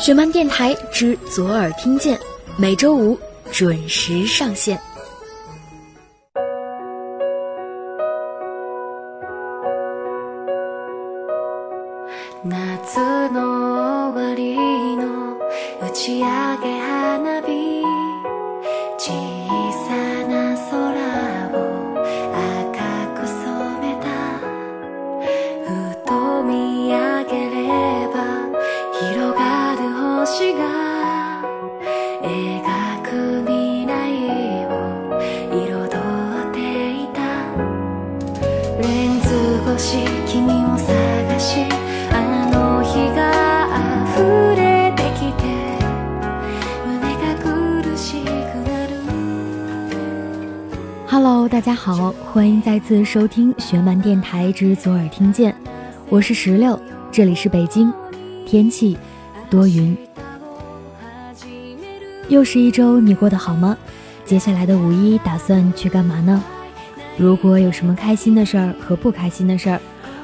雪漫电台之左耳听见，每周五准时上线。大家好，欢迎再次收听学漫电台之左耳听见，我是石榴，这里是北京，天气多云。又是一周，你过得好吗？接下来的五一打算去干嘛呢？如果有什么开心的事儿和不开心的事儿，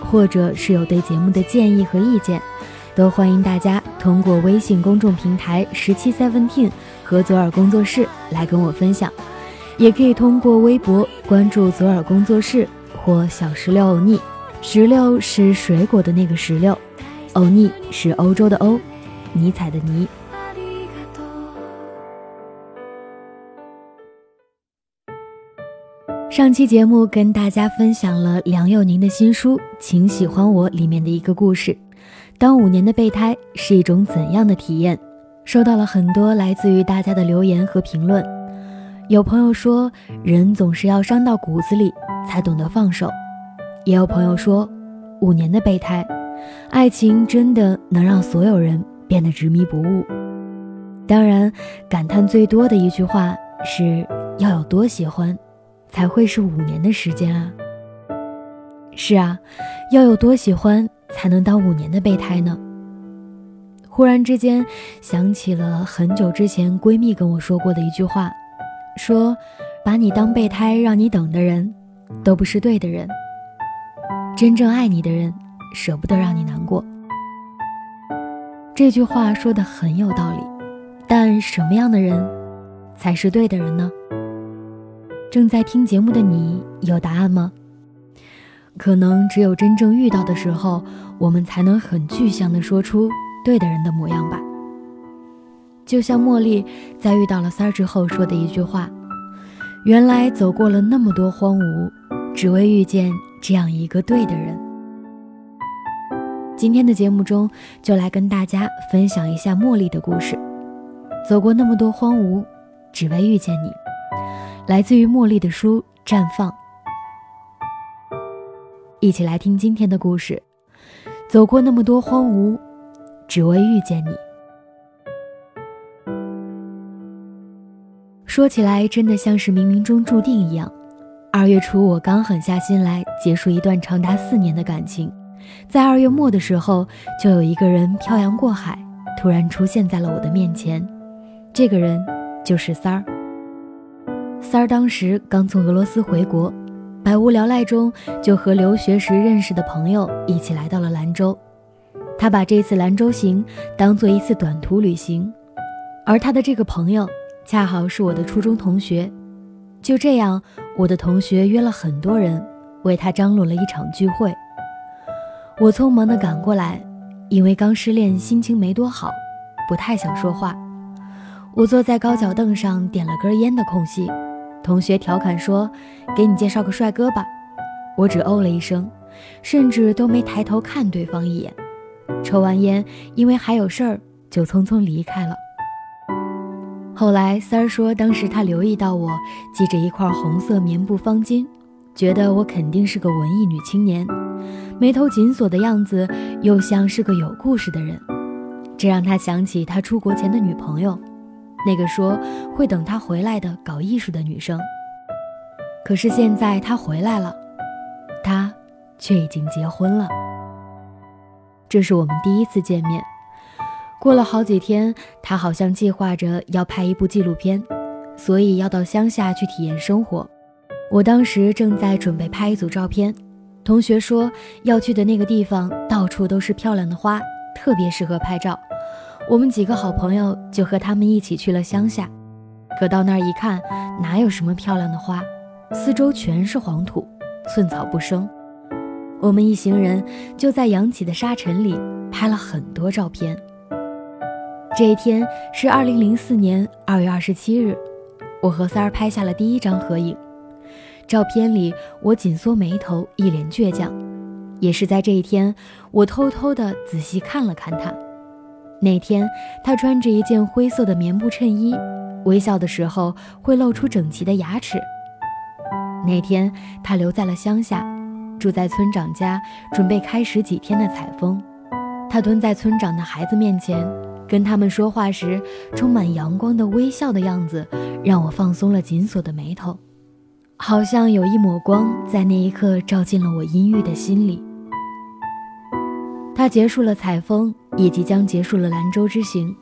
或者是有对节目的建议和意见，都欢迎大家通过微信公众平台十七 Seventeen 和左耳工作室来跟我分享。也可以通过微博关注左耳工作室或小石榴欧尼，石榴是水果的那个石榴，欧尼是欧洲的欧，尼采的尼。ありがとう上期节目跟大家分享了梁佑宁的新书《请喜欢我》里面的一个故事，当五年的备胎是一种怎样的体验？收到了很多来自于大家的留言和评论。 有朋友说，人总是要伤到骨子里才懂得放手；也有朋友说，五年的备胎，爱情真的能让所有人变得执迷不悟。当然，感叹最多的一句话是要有多喜欢，才会是五年的时间啊。是啊，要有多喜欢才能当五年的备胎呢？忽然之间想起了很久之前闺蜜跟我说过的一句话。说，把你当备胎让你等的人，都不是对的人。真正爱你的人，舍不得让你难过。这句话说的很有道理，但什么样的人，才是对的人呢？正在听节目的你有答案吗？可能只有真正遇到的时候，我们才能很具象的说出对的人的模样吧。就像茉莉在遇到了三儿之后说的一句话：“原来走过了那么多荒芜，只为遇见这样一个对的人。”今天的节目中，就来跟大家分享一下茉莉的故事。走过那么多荒芜，只为遇见你，来自于茉莉的书《绽放》。一起来听今天的故事：走过那么多荒芜，只为遇见你。说起来，真的像是冥冥中注定一样。二月初，我刚狠下心来结束一段长达四年的感情，在二月末的时候，就有一个人漂洋过海，突然出现在了我的面前。这个人就是三儿。三儿当时刚从俄罗斯回国，百无聊赖中就和留学时认识的朋友一起来到了兰州。他把这次兰州行当做一次短途旅行，而他的这个朋友。恰好是我的初中同学，就这样，我的同学约了很多人，为他张罗了一场聚会。我匆忙地赶过来，因为刚失恋，心情没多好，不太想说话。我坐在高脚凳上，点了根烟的空隙，同学调侃说：“给你介绍个帅哥吧。”我只哦了一声，甚至都没抬头看对方一眼。抽完烟，因为还有事儿，就匆匆离开了。后来三儿说，当时他留意到我系着一块红色棉布方巾，觉得我肯定是个文艺女青年，眉头紧锁的样子又像是个有故事的人，这让他想起他出国前的女朋友，那个说会等他回来的搞艺术的女生。可是现在他回来了，他却已经结婚了。这是我们第一次见面。过了好几天，他好像计划着要拍一部纪录片，所以要到乡下去体验生活。我当时正在准备拍一组照片，同学说要去的那个地方到处都是漂亮的花，特别适合拍照。我们几个好朋友就和他们一起去了乡下。可到那儿一看，哪有什么漂亮的花，四周全是黄土，寸草不生。我们一行人就在扬起的沙尘里拍了很多照片。这一天是二零零四年二月二十七日，我和三儿拍下了第一张合影。照片里我紧缩眉头，一脸倔强。也是在这一天，我偷偷的仔细看了看他。那天他穿着一件灰色的棉布衬衣，微笑的时候会露出整齐的牙齿。那天他留在了乡下，住在村长家，准备开始几天的采风。他蹲在村长的孩子面前。跟他们说话时，充满阳光的微笑的样子，让我放松了紧锁的眉头，好像有一抹光在那一刻照进了我阴郁的心里。他结束了采风，也即将结束了兰州之行。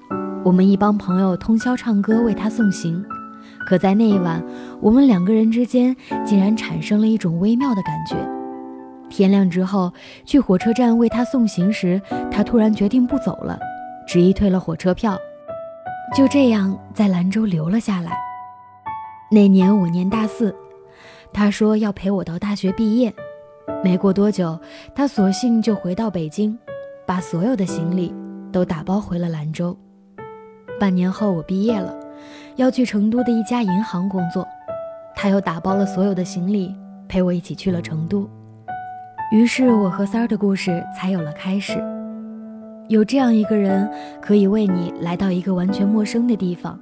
我们一帮朋友通宵唱歌为他送行，可在那一晚，我们两个人之间竟然产生了一种微妙的感觉。天亮之后，去火车站为他送行时，他突然决定不走了。执意退了火车票，就这样在兰州留了下来。那年我念大四，他说要陪我到大学毕业。没过多久，他索性就回到北京，把所有的行李都打包回了兰州。半年后我毕业了，要去成都的一家银行工作，他又打包了所有的行李，陪我一起去了成都。于是我和三儿的故事才有了开始。有这样一个人，可以为你来到一个完全陌生的地方，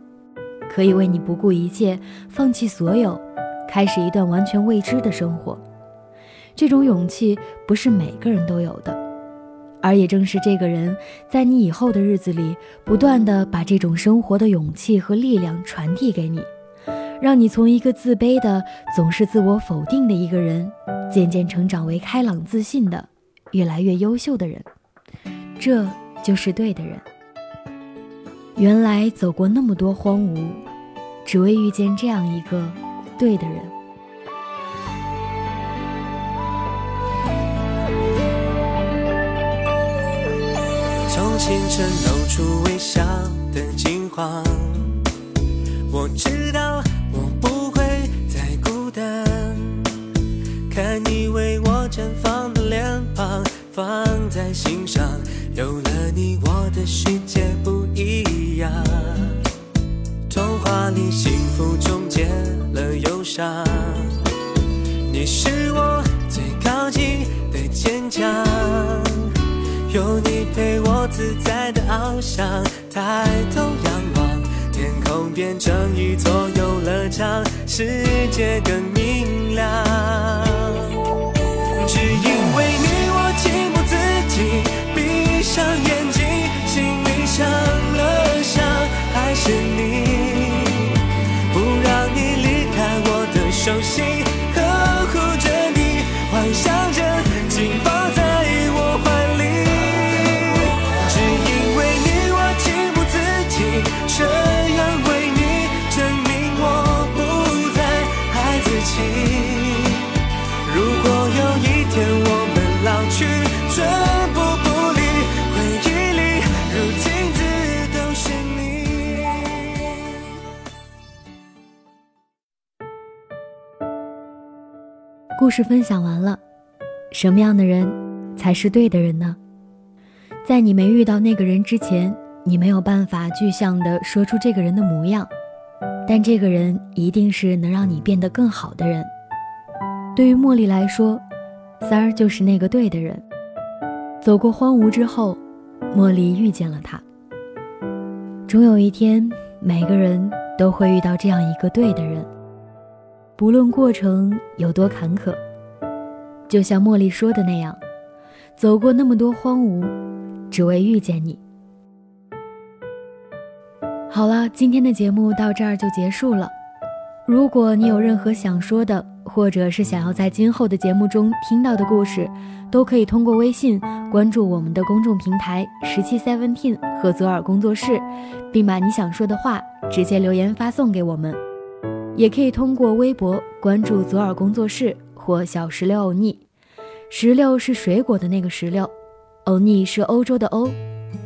可以为你不顾一切放弃所有，开始一段完全未知的生活。这种勇气不是每个人都有的，而也正是这个人，在你以后的日子里，不断的把这种生活的勇气和力量传递给你，让你从一个自卑的、总是自我否定的一个人，渐渐成长为开朗自信的、越来越优秀的人。这就是对的人。原来走过那么多荒芜，只为遇见这样一个对的人。从清晨露出微笑的金黄，我知道我不会再孤单。看你为我绽放的脸庞，放在心。你，我的世界不一样。童话里幸福终结了忧伤，你是我最靠近的坚强。有你陪我自在的翱翔，抬头仰望，天空变成一座游乐场，世界更明亮。只因为你，的故事分享完了，什么样的人才是对的人呢？在你没遇到那个人之前，你没有办法具象的说出这个人的模样，但这个人一定是能让你变得更好的人。对于茉莉来说，三儿就是那个对的人。走过荒芜之后，茉莉遇见了他。终有一天，每个人都会遇到这样一个对的人。不论过程有多坎坷，就像茉莉说的那样，走过那么多荒芜，只为遇见你。好了，今天的节目到这儿就结束了。如果你有任何想说的，或者是想要在今后的节目中听到的故事，都可以通过微信关注我们的公众平台“十七 Seventeen” 和左耳工作室，并把你想说的话直接留言发送给我们。也可以通过微博关注左耳工作室或小石榴欧尼，石榴是水果的那个石榴，欧尼是欧洲的欧，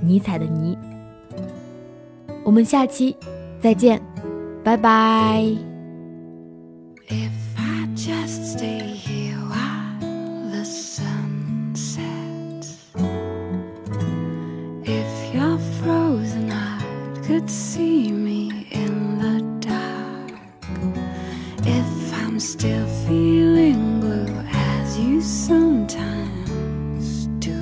尼采的尼。我们下期再见，拜拜。If I just stay see me still feeling blue as you sometimes do,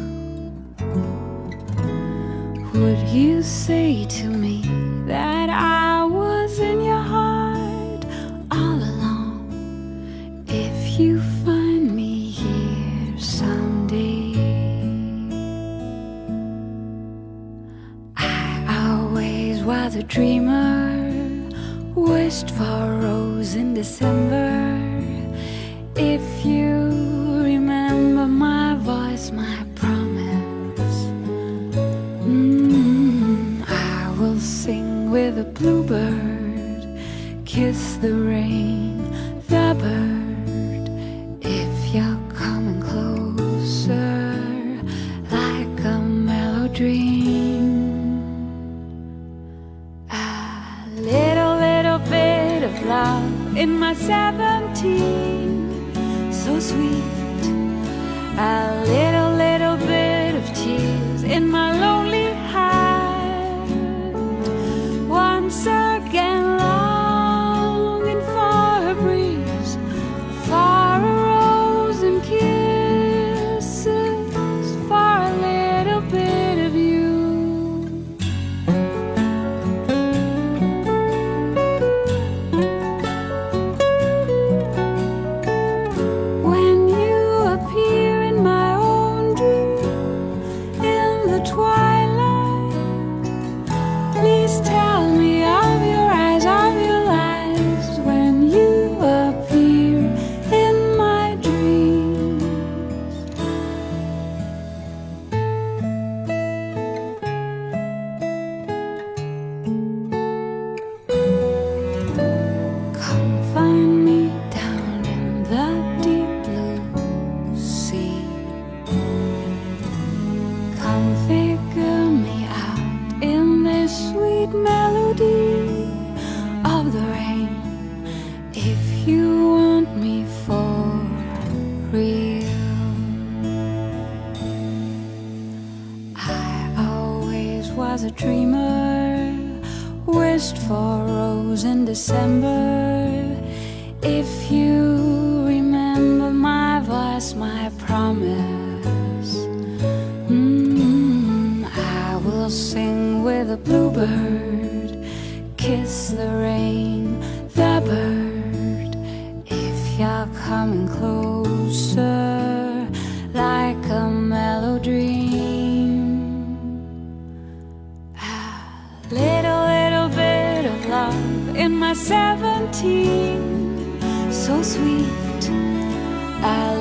would you say to me that I was in your heart all along? If you find me here someday, I always was a dreamer, wished for a rose in December. Bluebird, kiss the rain, the bird. If you're coming closer, like a mellow dream, a little, little bit of love in my seventeen, so sweet. A little, little bit of tears in my lonely was a dreamer, wished for rose in December. If you remember my voice, my promise, mm, I will sing with a bluebird, kiss the rain, the bird. If you're coming closer, so sweet. A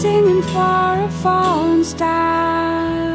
singing for a fallen star.